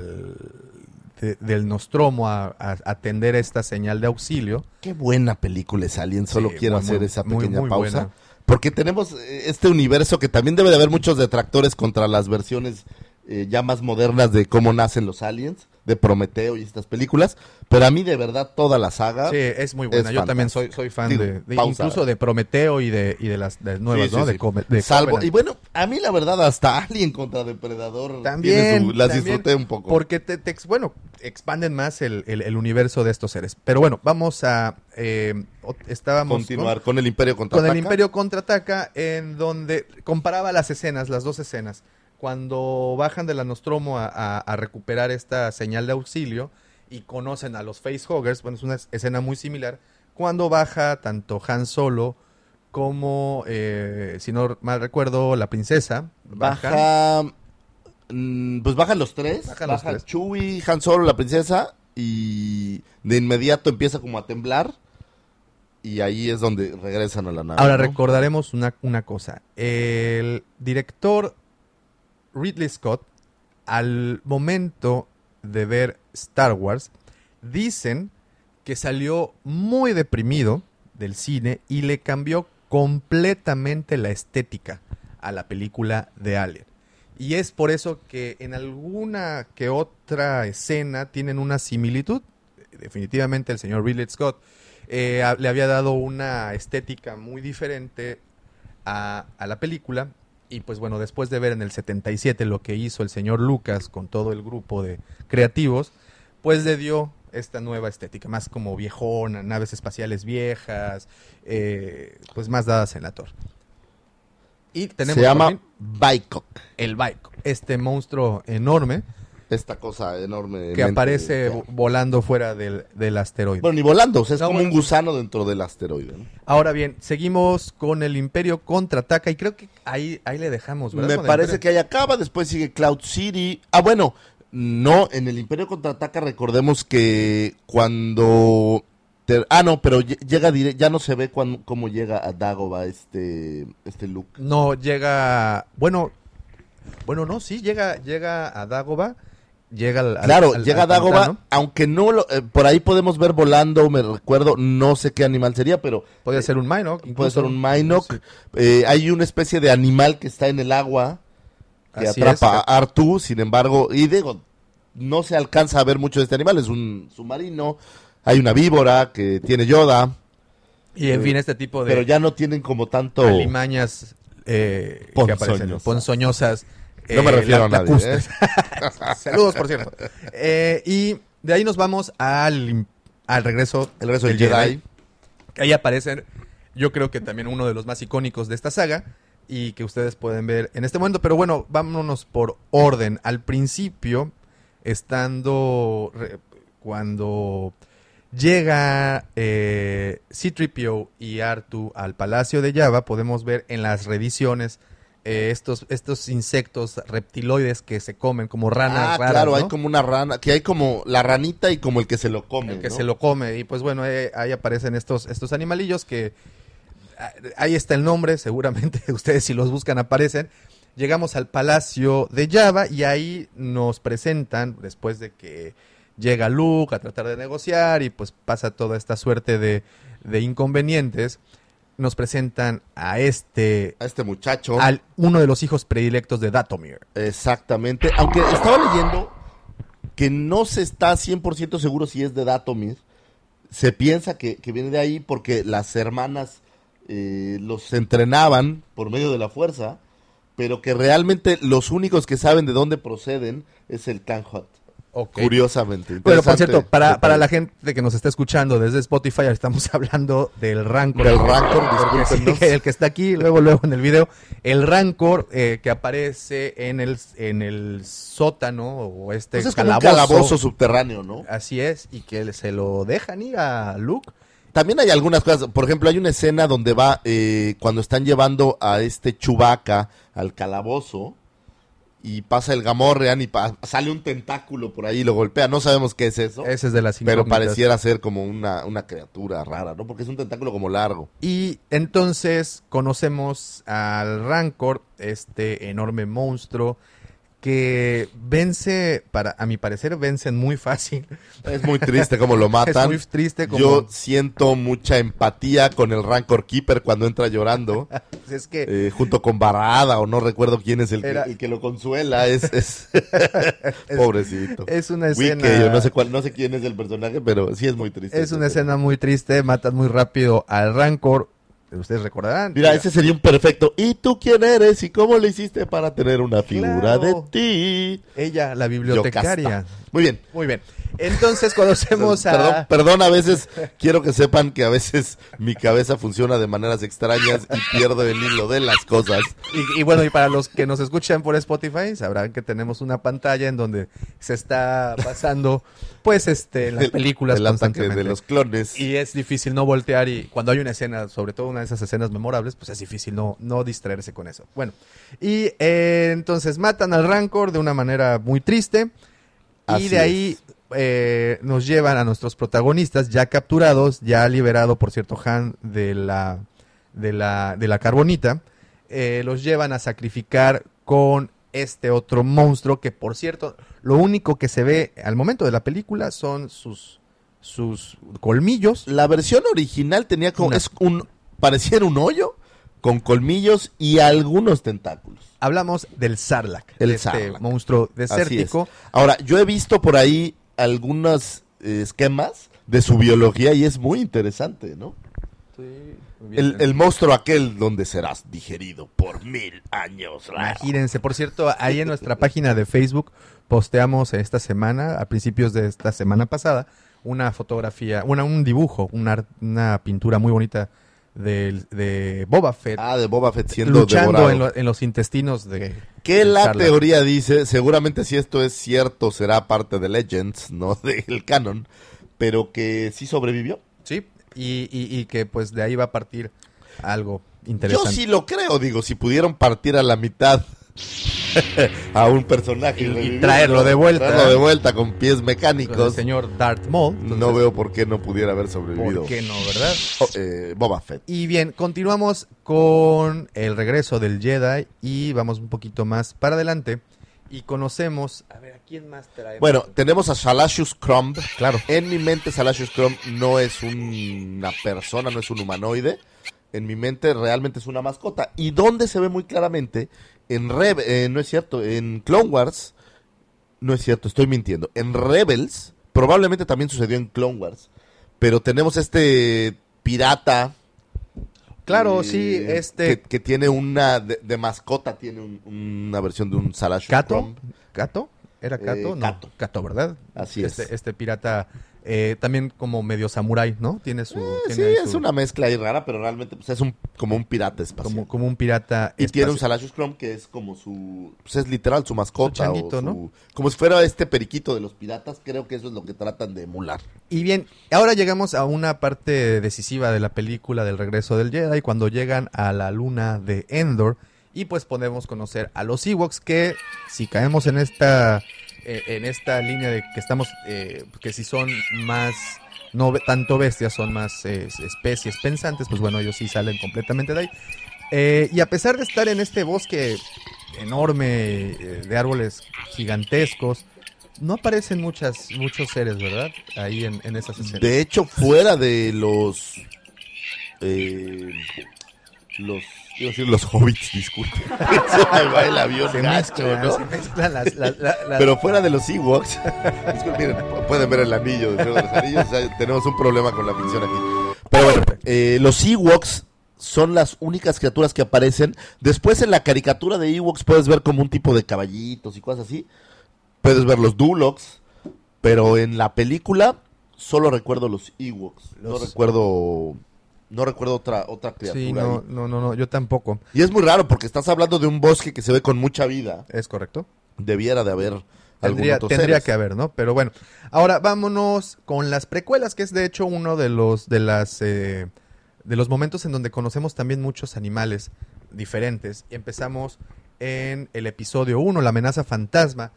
de- del Nostromo a, a atender esta señal de auxilio. Qué buena película es Alien, solo Sí, quiero muy, hacer esa pequeña muy pausa. buena. Porque tenemos eh, este universo que también debe de haber muchos detractores contra las versiones eh, ya más modernas de cómo nacen los aliens, de Prometeo y estas películas. Pero a mí de verdad toda la saga... Sí, es muy buena. es Yo también soy, soy fan Digo, de, de- incluso de Prometeo y de, y de las de nuevas, Sí, ¿no? sí, De Salvo, Covenant. y bueno, a mí la verdad hasta Alien contra Depredador También, su- las también, disfruté un poco. Porque te, bueno, expanden más el, el- el universo de estos seres. Pero bueno, vamos a eh, estábamos continuar con el Imperio con, contra con el Imperio contraataca en donde comparaba las escenas, las dos escenas, cuando bajan de la Nostromo a, a- a recuperar esta señal de auxilio y conocen a los facehuggers, bueno, es una es- escena muy similar, cuando baja tanto Han Solo como, eh, si no mal recuerdo, la princesa. bajan. Baja. mm, Pues bajan los tres. Bajan Baja los tres. Chewie, Han Solo, la princesa. Y de inmediato empieza como a temblar. Y ahí es donde regresan a la nave. Ahora ¿no? recordaremos una, una cosa. El director Ridley Scott, al momento de ver Star Wars, dicen que salió muy deprimido del cine y le cambió completamente la estética a la película de Alien. Y es por eso que en alguna que otra escena tienen una similitud. Definitivamente el señor Ridley Scott eh, le había dado una estética muy diferente a la película. Y pues bueno, después de ver en el 77 lo que hizo el señor Lucas con todo el grupo de creativos, pues le dio esta nueva estética, más como viejona, naves espaciales viejas, eh, pues más dadas en la torre. Y tenemos Se llama Baikok. el Baiko, este monstruo enorme Esta cosa enorme. que aparece vo- volando fuera del, del asteroide. Bueno, ni volando. O sea, es No, como bueno. un gusano dentro del asteroide. ¿no? Ahora bien, seguimos con el Imperio contraataca y creo que ahí, ahí le dejamos, ¿verdad? Me Con parece que ahí acaba, después sigue Cloud City. Ah, bueno, no, en el Imperio Contraataca recordemos que cuando ah, no, pero lle- llega ya no se ve cuán- cómo llega a Dagoba este, este look. No, llega. Bueno, bueno, no, sí, llega, llega a Dagoba. Llega al. Claro, al- llega Dagoba, pantano. aunque no lo, eh, por ahí podemos ver volando, me recuerdo, no sé qué animal sería, pero Puede ser un Minok. puede ser un Minok. Sí. Eh, hay una especie de animal que está en el agua que Así atrapa es. a Artu, sin embargo, y digo, no se alcanza a ver mucho de este animal, es un submarino, hay una víbora que tiene Yoda, Y en fin, este tipo de pero ya no tienen como tanto... alimañas eh, que aparecen Ponzoñosas. No me eh, refiero a nadie, lacustres. Saludos, por cierto. Eh, y de ahí nos vamos al, al regreso, El regreso del Jedi. Ahí aparecen, yo creo que también uno de los más icónicos de esta saga y que ustedes pueden ver en este momento. Pero bueno, vámonos por orden. Al principio, estando re- cuando llega eh, C-3PO y Artu al Palacio de Java, podemos ver en las reediciones eh, estos, estos insectos reptiloides que se comen como ranas Ah, raras, claro, ¿no? hay como una rana, que hay como la ranita y como el que se lo come. el que ¿no? se lo come. Y pues bueno, eh, ahí aparecen estos, estos animalillos que ah, ahí está el nombre, seguramente ustedes si los buscan aparecen. Llegamos al Palacio de Java y ahí nos presentan, después de que llega Luke a tratar de negociar y pues pasa toda esta suerte de, de inconvenientes, nos presentan a este, A este muchacho. al uno de los hijos predilectos de Datomir. Exactamente. Aunque estaba leyendo que no se está 100% seguro si es de Datomir. Se piensa que, que viene de ahí porque las hermanas eh, los entrenaban por medio de la fuerza, pero que realmente los únicos que saben de dónde proceden es el Clan Curiosamente. Bueno, por cierto, para, para la gente que nos está escuchando desde Spotify, estamos hablando del Rancor. Del Rancor, Porque discúlpenos. sí, el que está aquí, luego, luego en el video. El Rancor eh, que aparece en el, en el sótano o este Pues es como un calabozo. calabozo subterráneo, ¿no? Así es, y que se lo dejan ir a Luke. También hay algunas cosas, por ejemplo, hay una escena donde va, eh, cuando están llevando a este Chubaca al calabozo, y pasa el Gamorrean y sale un tentáculo por ahí y lo golpea. No sabemos qué es eso, Ese es de las pero pareciera ser como una, una criatura rara, ¿no? Porque es un tentáculo como largo. Y entonces conocemos al Rancor, este enorme monstruo que vence, para a mi parecer, vencen muy fácil. Es muy triste como lo matan. Es muy triste como... Yo siento mucha empatía con el Rancor Keeper cuando entra llorando, es que eh, junto con Barada, o no recuerdo quién es el que, Era- el que lo consuela. Es, es... Pobrecito. es una escena... Wiki, yo no sé cuál, no sé quién es el personaje, pero sí es muy triste. Es una escena muy triste, matan muy rápido al Rancor. Ustedes recordarán. Mira, Mira, ese sería un perfecto. ¿Y tú quién eres y cómo le hiciste para tener una figura de ti? Ella, la bibliotecaria. Muy bien. Muy bien. Entonces conocemos a... Perdón, perdón, a veces quiero que sepan que a veces mi cabeza funciona de maneras extrañas y pierdo el hilo de las cosas. Y, y bueno, y para los que nos escuchan por Spotify, sabrán que tenemos una pantalla en donde se está pasando, pues, este, las El- películas el ataque constantemente. de los clones. Y es difícil no voltear y cuando hay una escena, sobre todo una de esas escenas memorables, pues es difícil no, no distraerse con eso. Bueno, y eh, entonces matan al Rancor de una manera muy triste y de ahí eh, nos llevan a nuestros protagonistas ya capturados, ya liberado, por cierto, Han de la, de la, de la carbonita, eh, los llevan a sacrificar con este otro monstruo que, por cierto, lo único que se ve al momento de la película son sus, sus colmillos. La versión original tenía como Una- es un pareciera un hoyo con colmillos y algunos tentáculos. Hablamos del Sarlacc, El de este Sarlacc. monstruo Así es. desértico. Ahora, yo he visto por ahí algunos eh, esquemas de su biología y es muy interesante, ¿no? El, el monstruo aquel donde serás digerido por mil años. Imagínense, por cierto, ahí en nuestra página de Facebook posteamos esta semana, a principios de esta semana pasada, una fotografía, una, un dibujo, una, una pintura muy bonita del- de, Boba Fett Ah, de Boba Fett siendo luchando en, lo- en los intestinos de... Que la teoría dice, seguramente si esto es cierto será parte de Legends, no del canon, pero que sí sobrevivió. Sí, y, y- y que pues de ahí va a partir algo Yo interesante. sí lo creo, digo, si pudieron partir a la mitad a un personaje Y- traerlo de vuelta. traerlo de vuelta con pies Con el mecánicos. señor Darth Maul. no veo por qué no pudiera haber sobrevivido. ¿Por qué no, verdad? Oh, eh, Boba Fett. Y bien, continuamos con el regreso del Jedi y vamos un poquito más para adelante y conocemos... A ver, ¿a quién más traemos? Bueno, tenemos a Salasius Crumb. claro. En mi mente, Salasius Crumb no es una persona, no es un humanoide. En mi mente realmente es una mascota. Y donde se ve muy claramente, en eh, no es cierto, en Clone Wars, no es cierto, estoy mintiendo. En Rebels, probablemente también sucedió en Clone Wars. Pero tenemos este pirata. Claro, eh, sí, este... Que, que tiene una, de, de mascota, tiene un- una versión de un ¿Cato? Crumb. ¿Era Cato? Eh, no, Cato. Cato, ¿verdad? Así este, es. Este pirata eh, también como medio samurái, ¿no? Tiene su... Eh, tiene sí, es una mezcla ahí rara, pero realmente pues, es un, como un pirata espacial. Como, como un pirata... Y tiene un espacial. Salasius Crumb que es como su. Pues es literal su mascota. Su changuito, o su- ¿no? Como si fuera este periquito de los piratas. Creo que eso es lo que tratan de emular. Y bien, ahora llegamos a una parte decisiva de la película del regreso del Jedi, cuando llegan a la luna de Endor y pues podemos conocer a los Ewoks que si caemos en esta eh, en esta línea de que estamos eh, que si son más no tanto bestias son más eh, especies pensantes pues bueno ellos sí salen completamente de ahí y a pesar de estar en este bosque enorme de árboles gigantescos no aparecen muchas muchos seres verdad ahí en, en esas escenas De hecho, fuera de los. los. Quiero decir los hobbits, disculpe. Se me va el avión se gacho, ¿no? se mezclan las, las- la- las- Pero fuera de los Ewoks, disculpen, pueden ver el anillo de los Anillos, o sea, tenemos un problema con la ficción aquí. Pero bueno, eh, los Ewoks son las únicas criaturas que aparecen. Después en la caricatura de Ewoks puedes ver como un tipo de caballitos y cosas así. Puedes ver los Dulocs, pero en la película solo recuerdo los Ewoks. No recuerdo no recuerdo otra otra criatura. sí no, ahí. no no no yo tampoco Y es muy raro porque estás hablando de un bosque que se ve con mucha vida. es correcto Debiera de haber algún Tendría, tendría que haber, ¿no? Pero bueno, ahora vámonos con las precuelas, que es de hecho uno de los de las eh, de los momentos en donde conocemos también muchos animales diferentes. Y empezamos en el episodio 1, la amenaza fantasma,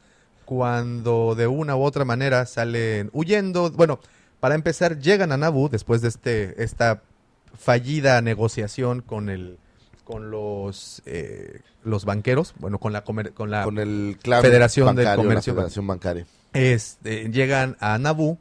cuando de una u otra manera salen huyendo. Bueno, para empezar, llegan a Naboo después de este esta fallida negociación con el con los eh, los banqueros, bueno, con la comer- con la con el Federación del bancario, Comercio. la Federación Bancaria. este, llegan a Naboo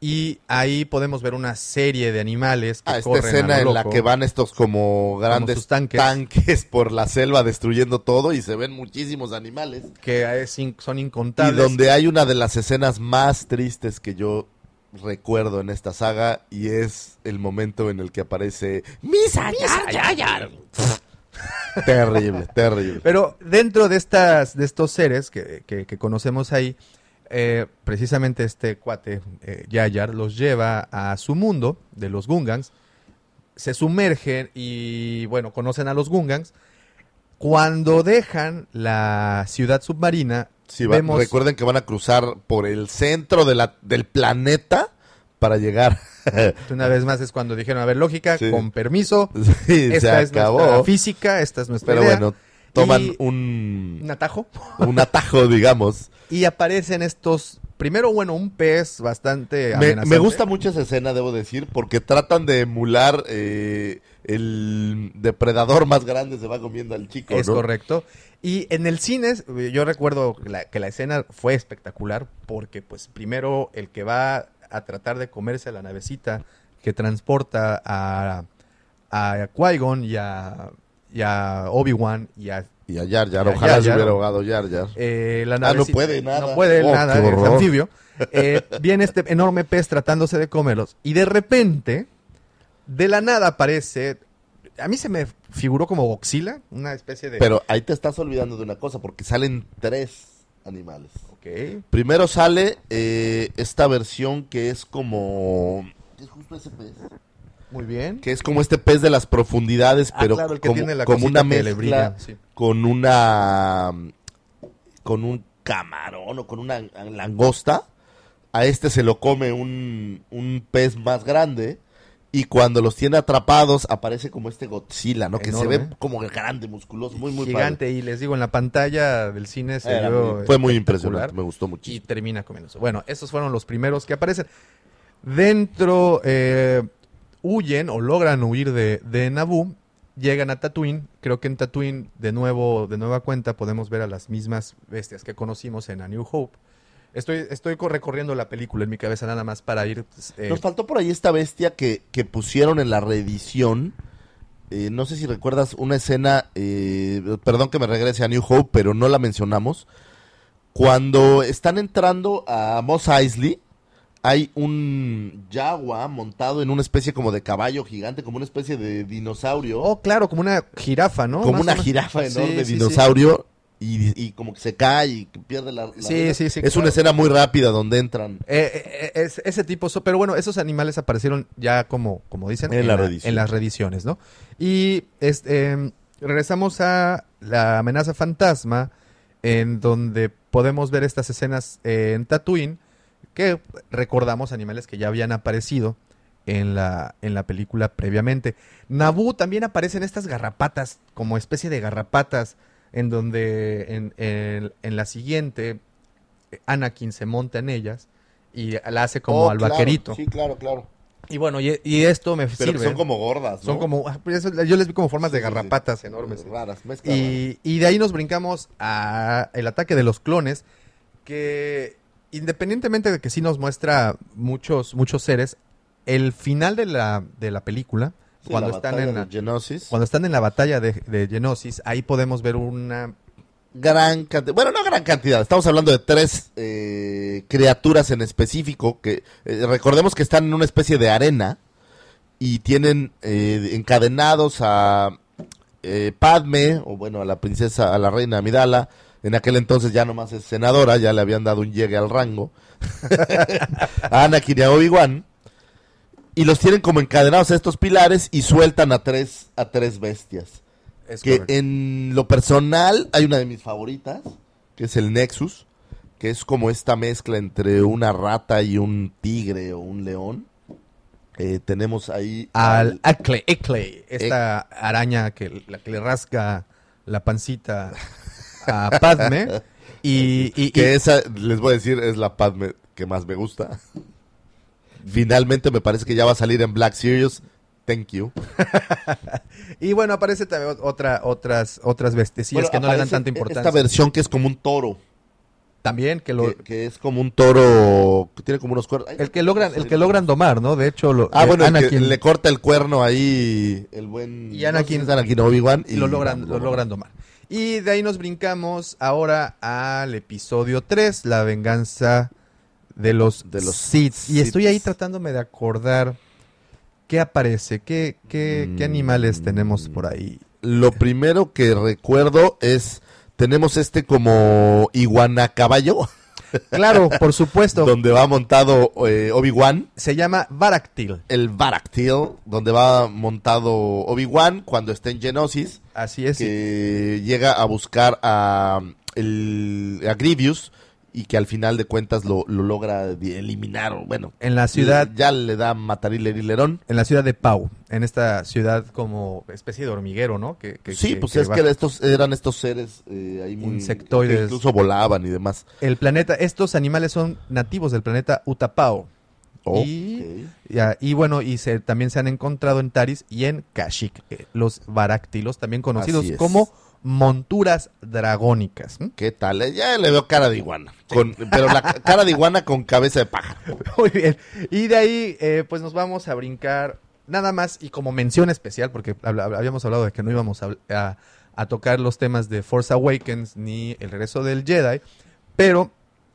y ahí podemos ver una serie de animales que Ah, esta a escena lo en la que van estos como grandes tanques. tanques. por la selva destruyendo todo y se ven muchísimos animales. que es in- son Y incontables. donde hay una de las escenas más tristes que yo recuerdo en esta saga y es el momento en el que aparece Misa Yar Yar. terrible, terrible. Pero dentro de estas de estos seres que, que- que conocemos ahí, eh, precisamente este cuate, eh, Yayar, los lleva a su mundo de los Gungans, se sumergen y, bueno, conocen a los Gungans. Cuando dejan la ciudad submarina, Sí, va- vemos... recuerden que van a cruzar por el centro de la, del planeta para llegar. Una vez más es cuando dijeron, a ver, lógica, Sí. con permiso, Sí, se esta es nuestra acabó. física, esta es nuestra Pero idea. bueno, toman Y- un, un atajo. un atajo, digamos. Y aparecen estos, primero, bueno, un pez bastante Me, amenazante. me gusta mucho esa escena, debo decir, porque tratan de emular eh, el depredador más grande se va comiendo al chico, Es ¿no? correcto. Y en el cine, yo recuerdo que la, que la escena fue espectacular porque, pues, primero el que va a tratar de comerse a la navecita que transporta a, a Qui-Gon y a, y a Obi-Wan y a Y a Yar Yar, ojalá Jar se Jar. hubiera ahogado Yar Yar. eh, la Ah, no puede nada. No puede Oh, nada, es anfibio. Eh, viene este enorme pez tratándose de comerlos y de repente, de la nada aparece, a mí se me figuró como Godzilla, una especie de... Pero ahí te estás olvidando de una cosa, porque salen tres animales. Ok. Primero sale eh, esta versión que es como... Es justo ese pez. Muy bien. Que es como este pez de las profundidades, Ah, pero claro, el que como, tiene la como cosita una mezcla brilla, sí. con una... con un camarón o con una langosta. A este se lo come un, un pez más grande. Y cuando los tiene atrapados, aparece como este Godzilla, ¿no? Que se ve como grande, musculoso, muy, muy Gigante. Y les digo, en la pantalla del cine se Era vio muy- fue muy impresionante, me gustó y muchísimo. termina comiéndose. Bueno, esos fueron los primeros que aparecen. Dentro eh, huyen o logran huir de, de Naboo, llegan a Tatooine. Creo que en Tatooine, de nuevo, de nueva cuenta, podemos ver a las mismas bestias que conocimos en A New Hope. Estoy, estoy co- recorriendo la película en mi cabeza nada más para ir... eh, Nos faltó por ahí esta bestia que, que pusieron en la reedición. Eh, no sé si recuerdas una escena, eh, perdón que me regrese a New Hope, pero no la mencionamos. Cuando están entrando a Moss Eisley, hay un Jaguar montado en una especie como de caballo gigante, como una especie de dinosaurio. oh, claro, como una jirafa, ¿no? como Más una jirafa enorme, sí, sí. dinosaurio, Y, y como que se cae y pierde la, la Sí, vida. sí, sí, Es una escena muy rápida donde entran. Eh, eh, es- ese tipo, pero bueno, esos animales aparecieron ya como, como dicen, En la la- en las reediciones, ¿no? Y este, em, regresamos a la amenaza fantasma, en donde podemos ver estas escenas eh, en Tatooine, que recordamos animales que ya habían aparecido en la, en la película previamente. Naboo también aparecen estas garrapatas, como especie de garrapatas, en donde en, en- en la siguiente Anakin se monta en ellas y la hace como Oh, al claro, vaquerito. Sí, claro, claro. Y bueno, y, y esto me Pero que sirve. son como gordas, ¿no? Son como- ah, pues yo les vi como formas Sí, de sí, sí. garrapatas enormes. Raras, mezcla rara. Y, y de ahí nos brincamos a el ataque de los clones, que independientemente de que sí nos muestra muchos, muchos seres, el final de la, de la película, cuando la están en la, de Geonosis. cuando están en la batalla de, de Geonosis, ahí podemos ver una gran cantidad, bueno, no gran cantidad, estamos hablando de tres eh, criaturas en específico que eh, recordemos que están en una especie de arena y tienen eh, encadenados a eh, Padme, o bueno, a la princesa, a la reina Amidala, en aquel entonces ya nomás es senadora, ya le habían dado un llegue al rango, a Anakin y a Obi-Wan, y los tienen como encadenados a estos pilares y sueltan a tres, a tres bestias es que correcto. en lo personal hay una de mis favoritas, que es el Nexus, que es como esta mezcla entre una rata y un tigre o un león. Eh, tenemos ahí al Ackley, Ackley, esta araña que, la que le rasca la pancita a Padme. Y, y- que esa, les voy a decir, es la Padme que más me gusta. Finalmente me parece que ya va a salir en Black Series. Thank you. y bueno, aparece también otra, otras, otras bestecillas Bueno, que no le dan tanta importancia. Esta versión que es como un toro. También que lo, que, que es como un toro que tiene como unos cuernos. Ay, el que logran, el que logran domar, ¿no? De hecho, lo, Ah, eh, bueno, que le corta el cuerno ahí el buen... Y Anakin- no Anakin Obi-Wan. y lo logran, lo logran domar. Y de ahí nos brincamos ahora al episodio 3, la venganza de los, De los Sith. Y estoy ahí tratándome de acordar qué aparece, qué, qué, qué animales Mm. tenemos por ahí. Lo primero que recuerdo es... Tenemos este como iguana caballo, Claro, por supuesto. donde va montado eh, Obi-Wan. Se llama Baractil. El Baractil, donde va montado Obi-Wan cuando está en Genosis. Así es. que llega a buscar a, el, a Grievous y que al final de cuentas lo, lo logra eliminar. o Bueno, En la ciudad, ya le da matar y lerón. en la ciudad de Pau, en esta ciudad como especie de hormiguero, ¿no? Que, que- Sí, que- pues que es va- que estos eran estos seres eh, ahí muy, Insectoides. que incluso volaban y demás. el planeta, estos animales son nativos del planeta Utapau. Y- Ok. Ya, y bueno, y se, también se han encontrado en Taris y en Kashyyyk, eh, los baráctilos, también conocidos como monturas dragónicas. ¿Qué tal? Eh, Ya le veo cara de iguana. Con, pero la ca- cara de iguana con cabeza de pájaro. Muy bien. Y de ahí, eh, pues nos vamos a brincar nada más y como mención especial, porque habíamos hablado de que no íbamos a, a- a tocar los temas de Force Awakens ni el regreso del Jedi, pero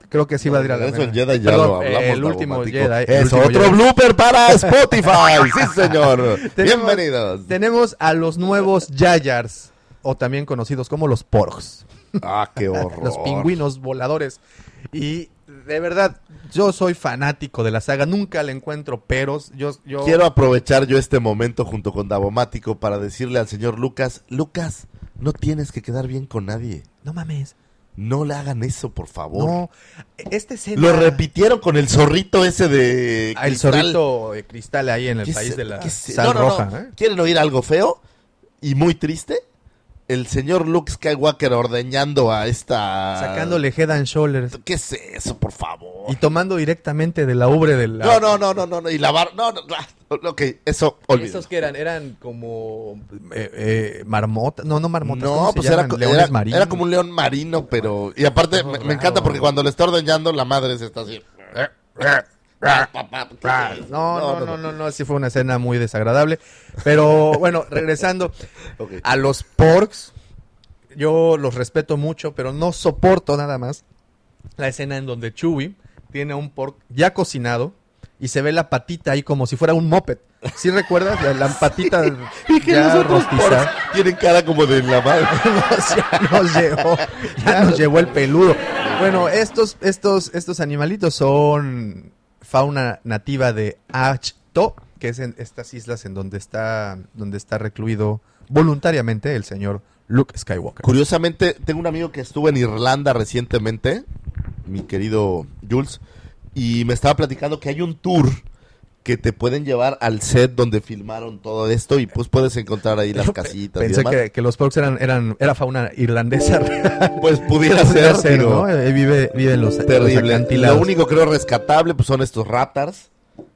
creo que sí va a ir a la Eso el mera. Jedi ya Perdón, lo hablamos. El último. Jedi. el Es último otro Jedi. blooper para Spotify. sí, señor. Tenemos- Bienvenidos. Tenemos a los nuevos Yayars, o también conocidos como los Porgs. Ah, qué horror. los pingüinos voladores. Y de verdad, yo soy fanático de la saga, nunca le encuentro peros. Yo, yo Quiero aprovechar yo este momento junto con Davomático para decirle al señor Lucas, Lucas, no tienes que quedar bien con nadie. No mames. No le hagan eso, por favor. No, este escena... Lo repitieron con el zorrito ese de. Ah, el zorrito de cristal ahí en el ¿Qué país se- de la sal no, no, no. roja. ¿eh? ¿Quieren oír algo feo y muy triste? El señor Luke Skywalker ordeñando a esta. Sacándole head and shoulders. ¿Qué es eso, por favor? Y tomando directamente de la ubre de la... No, no, no, no, no, no. Y lavar. No, no, ah, Ok, eso, olvídalo. ¿Esos que eran? Eran como eh, eh, marmotas. No, no marmotas. No, ¿cómo se pues era, era, era como un león marino, pero. Y aparte, me, encanta porque cuando le está ordeñando, la madre se está así. No, no, no, no, no, sí fue una escena muy desagradable. Pero bueno, regresando a los porks, yo los respeto mucho, pero no soporto nada más la escena en donde Chewie tiene un pork ya cocinado y se ve la patita ahí como si fuera un moped. ¿Sí recuerdas? La, la patita Y que ya los rostizada. tienen cara como de la madre. nos, ya nos llevó, ya nos llevó el peludo. Bueno, estos, estos, estos animalitos son fauna nativa de Achto, que es en estas islas en donde está, donde está recluido voluntariamente el señor Luke Skywalker. Curiosamente, tengo un amigo que estuvo en Irlanda recientemente, mi querido Jules, y me estaba platicando que hay un tour que te pueden llevar al set donde filmaron todo esto y pues puedes encontrar ahí las casitas. y Pensé demás. que, que los porks eran, eran, era fauna irlandesa. pues pudiera Pudiera ser, ser, digo, ¿no? Eh, vive, vive en los, los terrible. acantilados. Lo único creo rescatable pues son estos raptors,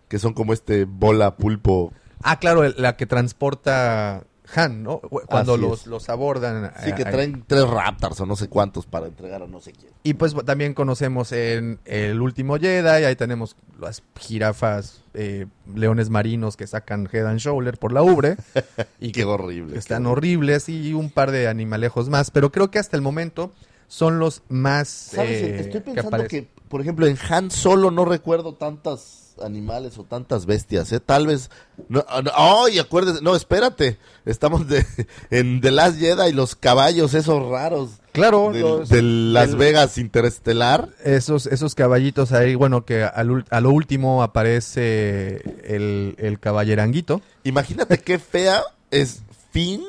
que son como este bola pulpo. Ah, claro, la que transporta Han, ¿no? Cuando Así los, es. los abordan. Sí, que eh, traen tres raptors o no sé cuántos para entregar a no sé quién. Y pues también conocemos en El Último Jedi, ahí tenemos las jirafas, eh, leones marinos que sacan head and shoulder por la ubre. y Qué que horrible. están qué horribles y un par de animalejos más. Pero creo que hasta el momento son los más... ¿Sabes? eh, Estoy que pensando aparecen. que, por ejemplo, en Han Solo no recuerdo tantas animales o tantas bestias, ¿eh? Tal vez... No, ah, no, ¡Ay, acuérdese! No, espérate. Estamos de, en The Last Jedi y los caballos esos raros. Claro, los- de Las Vegas Interestelar. Esos, esos caballitos ahí, bueno, que al a lo último aparece el, el caballeranguito Imagínate qué fea es Finn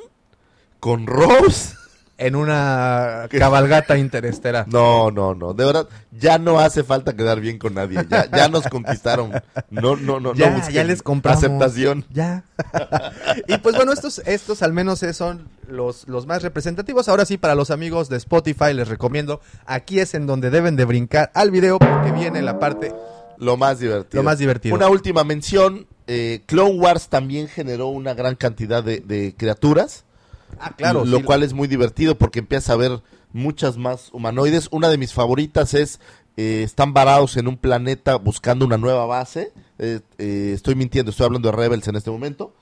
con Rose. En una cabalgata interestelar. No, no, no. De verdad, ya no hace falta quedar bien con nadie. Ya, ya nos conquistaron. No, no, no. Ya, no ya les compramos. Aceptación. Ya. y pues bueno, estos, estos al menos son los, los más representativos. Ahora sí, para los amigos de Spotify les recomiendo, aquí es en donde deben de brincar al video porque viene la parte... Lo más divertido. Lo más divertido. Una última mención. eh, Clone Wars también generó una gran cantidad de, de criaturas. Ah, claro. Lo sí. cual es muy divertido porque empieza a ver muchas más humanoides. Una de mis favoritas es. eh, están varados en un planeta buscando una nueva base. Eh, eh, estoy mintiendo, estoy hablando de Rebels en este momento.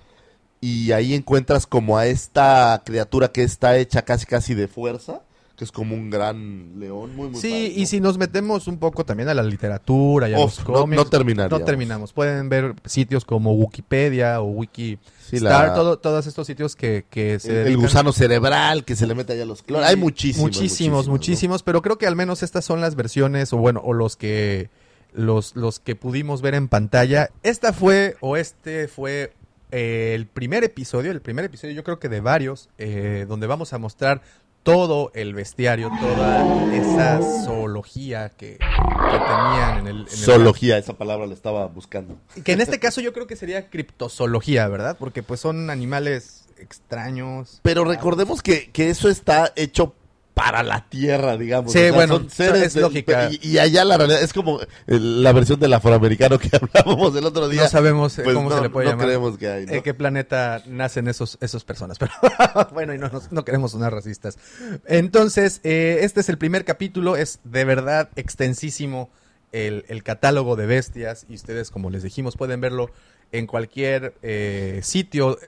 Y ahí encuentras como a esta criatura que está hecha casi casi de fuerza. Que es como un gran león. Muy, muy Sí, padre, y ¿no? si nos metemos un poco también a la literatura y a los no- cómics, no terminaríamos. No terminamos. Pueden ver sitios como Wikipedia o Wiki Sí, Star, la- todo- todos estos sitios que, que se el, gusano cerebral que se le mete allá a los clones. Hay muchísimos. muchísimos, ¿no? muchísimos, pero creo que al menos estas son las versiones, o bueno, o los que los, los que pudimos ver en pantalla. Esta fue, o este fue eh, el primer episodio, el primer episodio, yo creo que de varios, eh, donde vamos a mostrar todo el bestiario, toda esa zoología que, que tenían en el, en el- Zoología, esa palabra la estaba buscando. que en este caso yo creo que sería criptozoología, ¿verdad? Porque pues son animales extraños. Pero recordemos que, que eso está hecho para la Tierra, digamos. Sí, bueno, es lógica. Y, y allá la realidad es como el- la versión del afroamericano que hablábamos el otro día. No sabemos eh, Pues cómo no, se le puede no llamar. creemos que hay, ¿no? ¿En qué planeta nacen esos, esos personas? Pero bueno, y no, no queremos sonar racistas. Entonces, eh, este es el primer capítulo, es de verdad extensísimo el, el catálogo de bestias y ustedes, como les dijimos, pueden verlo en cualquier eh, sitio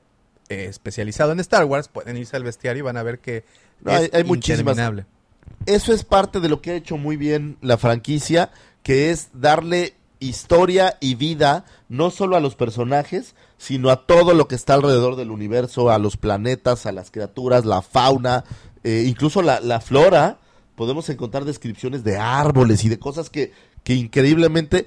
eh, especializado en Star Wars. Pueden irse al bestiario y van a ver que No, hay- hay muchísimas-. Eso es parte de lo que ha hecho muy bien la franquicia, que es darle historia y vida no solo a los personajes, sino a todo lo que está alrededor del universo, a los planetas, a las criaturas, la fauna, eh, incluso la, la flora. Podemos encontrar descripciones de árboles y de cosas que, que increíblemente,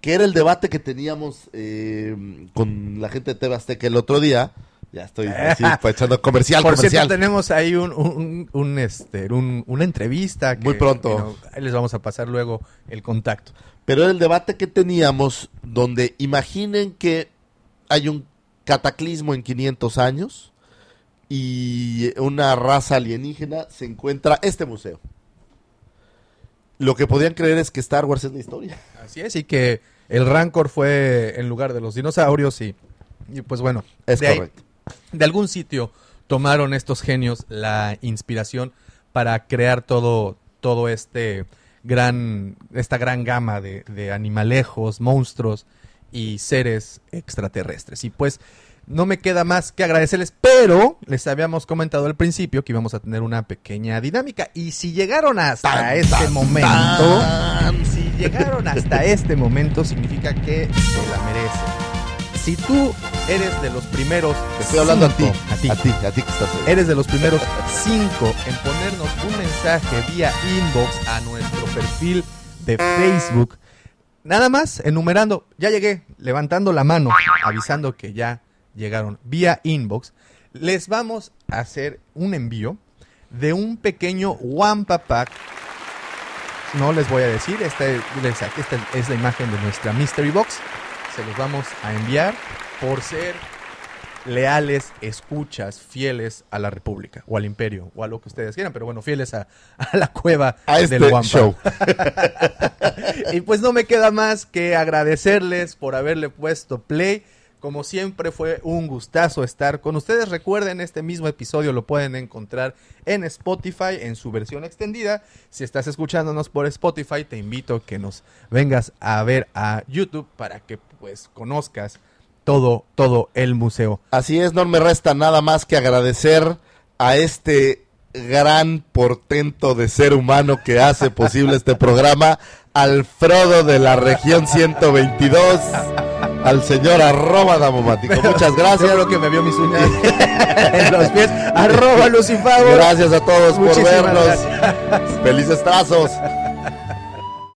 que era el debate que teníamos eh, con la gente de TV Azteca el otro día, Ya estoy así, pues, echando comercial, Por comercial. cierto, tenemos ahí un, un, un, este, un- una entrevista. que- Muy pronto. que no- ahí les vamos a pasar luego el contacto. Pero era el debate que teníamos donde imaginen que hay un cataclismo en 500 años y una raza alienígena se encuentra este museo. Lo que podían creer es que Star Wars es la historia. Así es, y que el Rancor fue en lugar de los dinosaurios y, y pues bueno. Es ahí- correcto. De algún sitio tomaron estos genios la inspiración para crear todo, todo este gran, esta gran gama de, de animalejos, monstruos y seres extraterrestres. Y pues no me queda más que agradecerles, pero les habíamos comentado al principio que íbamos a tener una pequeña dinámica. Y si llegaron hasta Tan, este tan, momento, tan. si llegaron hasta este momento, significa que se la merecen. Si tú eres de los primeros. Te estoy hablando a ti, a ti. a ti, a ti que estás ahí. Eres de los primeros cinco en ponernos un mensaje vía inbox a nuestro perfil de Facebook. Nada más enumerando, ya llegué, levantando la mano, avisando que ya llegaron vía inbox. Les vamos a hacer un envío de un pequeño Wampa Pack. No les voy a decir, es- esta es la imagen de nuestra Mystery Box. Se los vamos a enviar por ser leales, escuchas, fieles a la República o al Imperio o a lo que ustedes quieran, pero bueno, fieles a, a la cueva A este del Wampa. show. y pues no me queda más que agradecerles por haberle puesto play. Como siempre fue un gustazo estar con ustedes. Recuerden, este mismo episodio lo pueden encontrar en Spotify en su versión extendida. Si estás escuchándonos por Spotify, te invito a que nos vengas a ver a YouTube para que pues conozcas todo, todo el museo. Así es, no me resta nada más que agradecer a este gran portento de ser humano que hace posible este programa, al Frodo de la región 122, al señor arroba damomático. Muchas gracias. Creo que me vio mis uñas en los pies. Arroba Lucifago. Gracias a todos por vernos. Felices trazos.